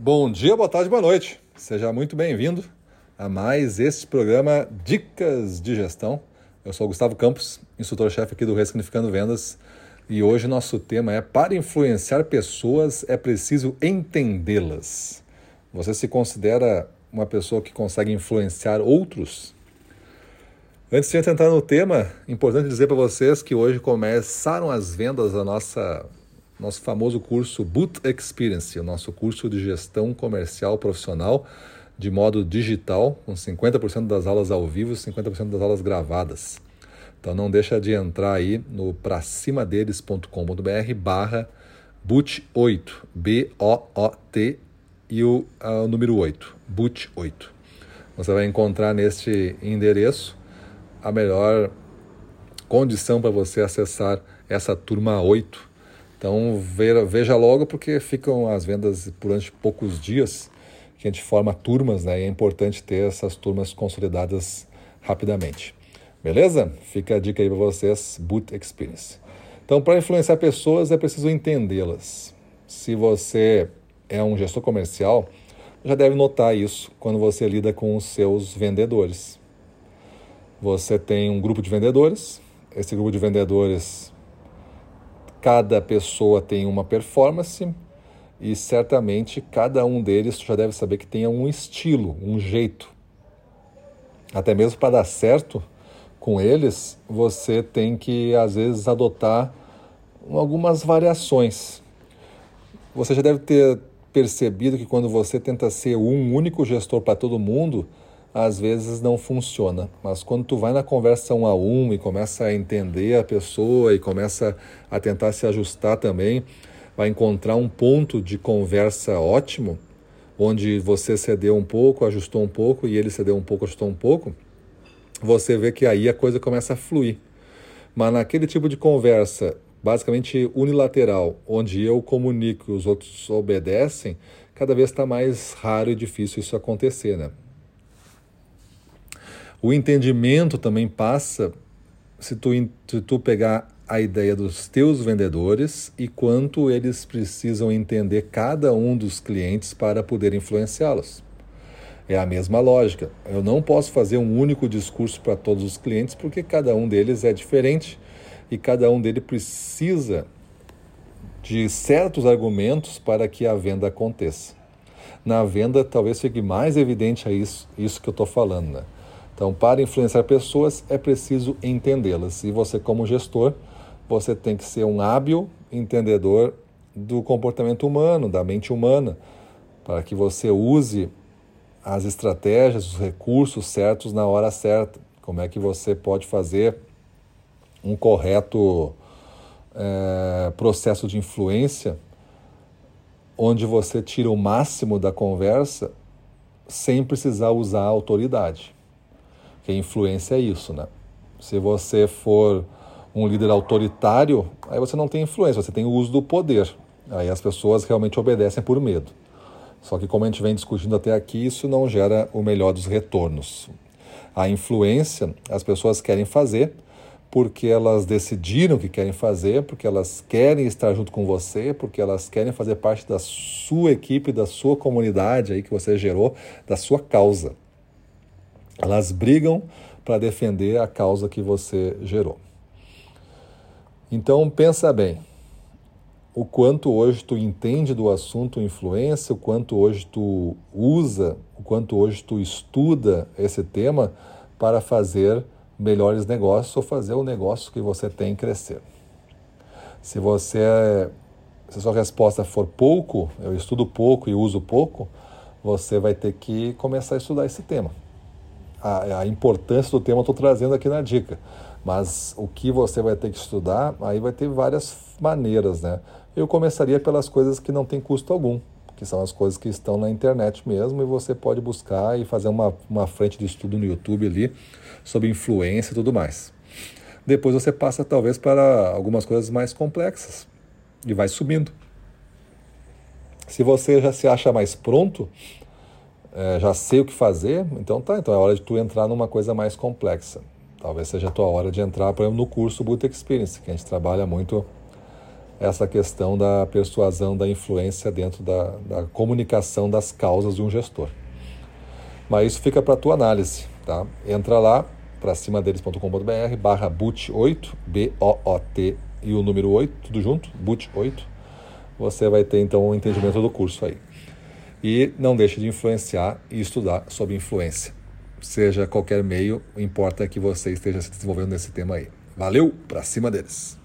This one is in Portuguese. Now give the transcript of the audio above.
Bom dia, boa tarde, boa noite. Seja muito bem-vindo a mais este programa Dicas de Gestão. Eu sou o Gustavo Campos, instrutor-chefe aqui do Ressignificando Vendas, e hoje nosso tema é para influenciar pessoas é preciso entendê-las. Você se considera uma pessoa que consegue influenciar outros? Antes de entrar no tema, importante dizer para vocês que hoje começaram as vendas da nossa nosso famoso curso Boot Experience, o nosso curso de gestão comercial profissional de modo digital, com 50% das aulas ao vivo e 50% das aulas gravadas. Então não deixa de entrar aí no pracimadeles.com.br barra boot8, B-O-O-T e o, uh, o número 8, boot8. Você vai encontrar neste endereço a melhor condição para você acessar essa turma 8 então veja logo porque ficam as vendas durante poucos dias que a gente forma turmas, né? E é importante ter essas turmas consolidadas rapidamente. Beleza? Fica a dica aí para vocês, Boot Experience. Então, para influenciar pessoas é preciso entendê-las. Se você é um gestor comercial, já deve notar isso quando você lida com os seus vendedores. Você tem um grupo de vendedores, esse grupo de vendedores Cada pessoa tem uma performance e certamente cada um deles já deve saber que tenha um estilo, um jeito. Até mesmo para dar certo com eles, você tem que às vezes adotar algumas variações. Você já deve ter percebido que quando você tenta ser um único gestor para todo mundo, às vezes não funciona. Mas quando tu vai na conversa um a um e começa a entender a pessoa e começa a tentar se ajustar também, vai encontrar um ponto de conversa ótimo, onde você cedeu um pouco, ajustou um pouco e ele cedeu um pouco, ajustou um pouco, você vê que aí a coisa começa a fluir. Mas naquele tipo de conversa, basicamente unilateral, onde eu comunico e os outros obedecem, cada vez está mais raro e difícil isso acontecer, né? O entendimento também passa se tu, se tu pegar a ideia dos teus vendedores e quanto eles precisam entender cada um dos clientes para poder influenciá-los. É a mesma lógica. Eu não posso fazer um único discurso para todos os clientes porque cada um deles é diferente e cada um deles precisa de certos argumentos para que a venda aconteça. Na venda, talvez fique mais evidente a isso, isso que eu estou falando. Né? Então, para influenciar pessoas, é preciso entendê-las. E você, como gestor, você tem que ser um hábil entendedor do comportamento humano, da mente humana, para que você use as estratégias, os recursos certos na hora certa. Como é que você pode fazer um correto é, processo de influência, onde você tira o máximo da conversa sem precisar usar a autoridade. Porque influência é isso, né? Se você for um líder autoritário, aí você não tem influência, você tem o uso do poder. Aí as pessoas realmente obedecem por medo. Só que como a gente vem discutindo até aqui, isso não gera o melhor dos retornos. A influência as pessoas querem fazer porque elas decidiram que querem fazer, porque elas querem estar junto com você, porque elas querem fazer parte da sua equipe, da sua comunidade aí que você gerou, da sua causa. Elas brigam para defender a causa que você gerou. Então pensa bem, o quanto hoje tu entende do assunto influência, o quanto hoje tu usa, o quanto hoje tu estuda esse tema para fazer melhores negócios ou fazer o negócio que você tem crescer. Se você se a sua resposta for pouco, eu estudo pouco e uso pouco, você vai ter que começar a estudar esse tema a, a importância do tema eu estou trazendo aqui na dica. Mas o que você vai ter que estudar, aí vai ter várias maneiras, né? Eu começaria pelas coisas que não tem custo algum, que são as coisas que estão na internet mesmo, e você pode buscar e fazer uma, uma frente de estudo no YouTube ali sobre influência e tudo mais. Depois você passa talvez para algumas coisas mais complexas e vai subindo. Se você já se acha mais pronto, é, já sei o que fazer, então tá, então é hora de tu entrar numa coisa mais complexa. Talvez seja a tua hora de entrar, por exemplo, no curso Boot Experience, que a gente trabalha muito essa questão da persuasão, da influência dentro da, da comunicação das causas de um gestor. Mas isso fica para tua análise, tá? Entra lá, para cima deles.com.br, barra boot8, B-O-O-T e o número 8, tudo junto, boot8. Você vai ter então o um entendimento do curso aí. E não deixe de influenciar e estudar sobre influência. Seja qualquer meio, importa que você esteja se desenvolvendo nesse tema aí. Valeu, para cima deles!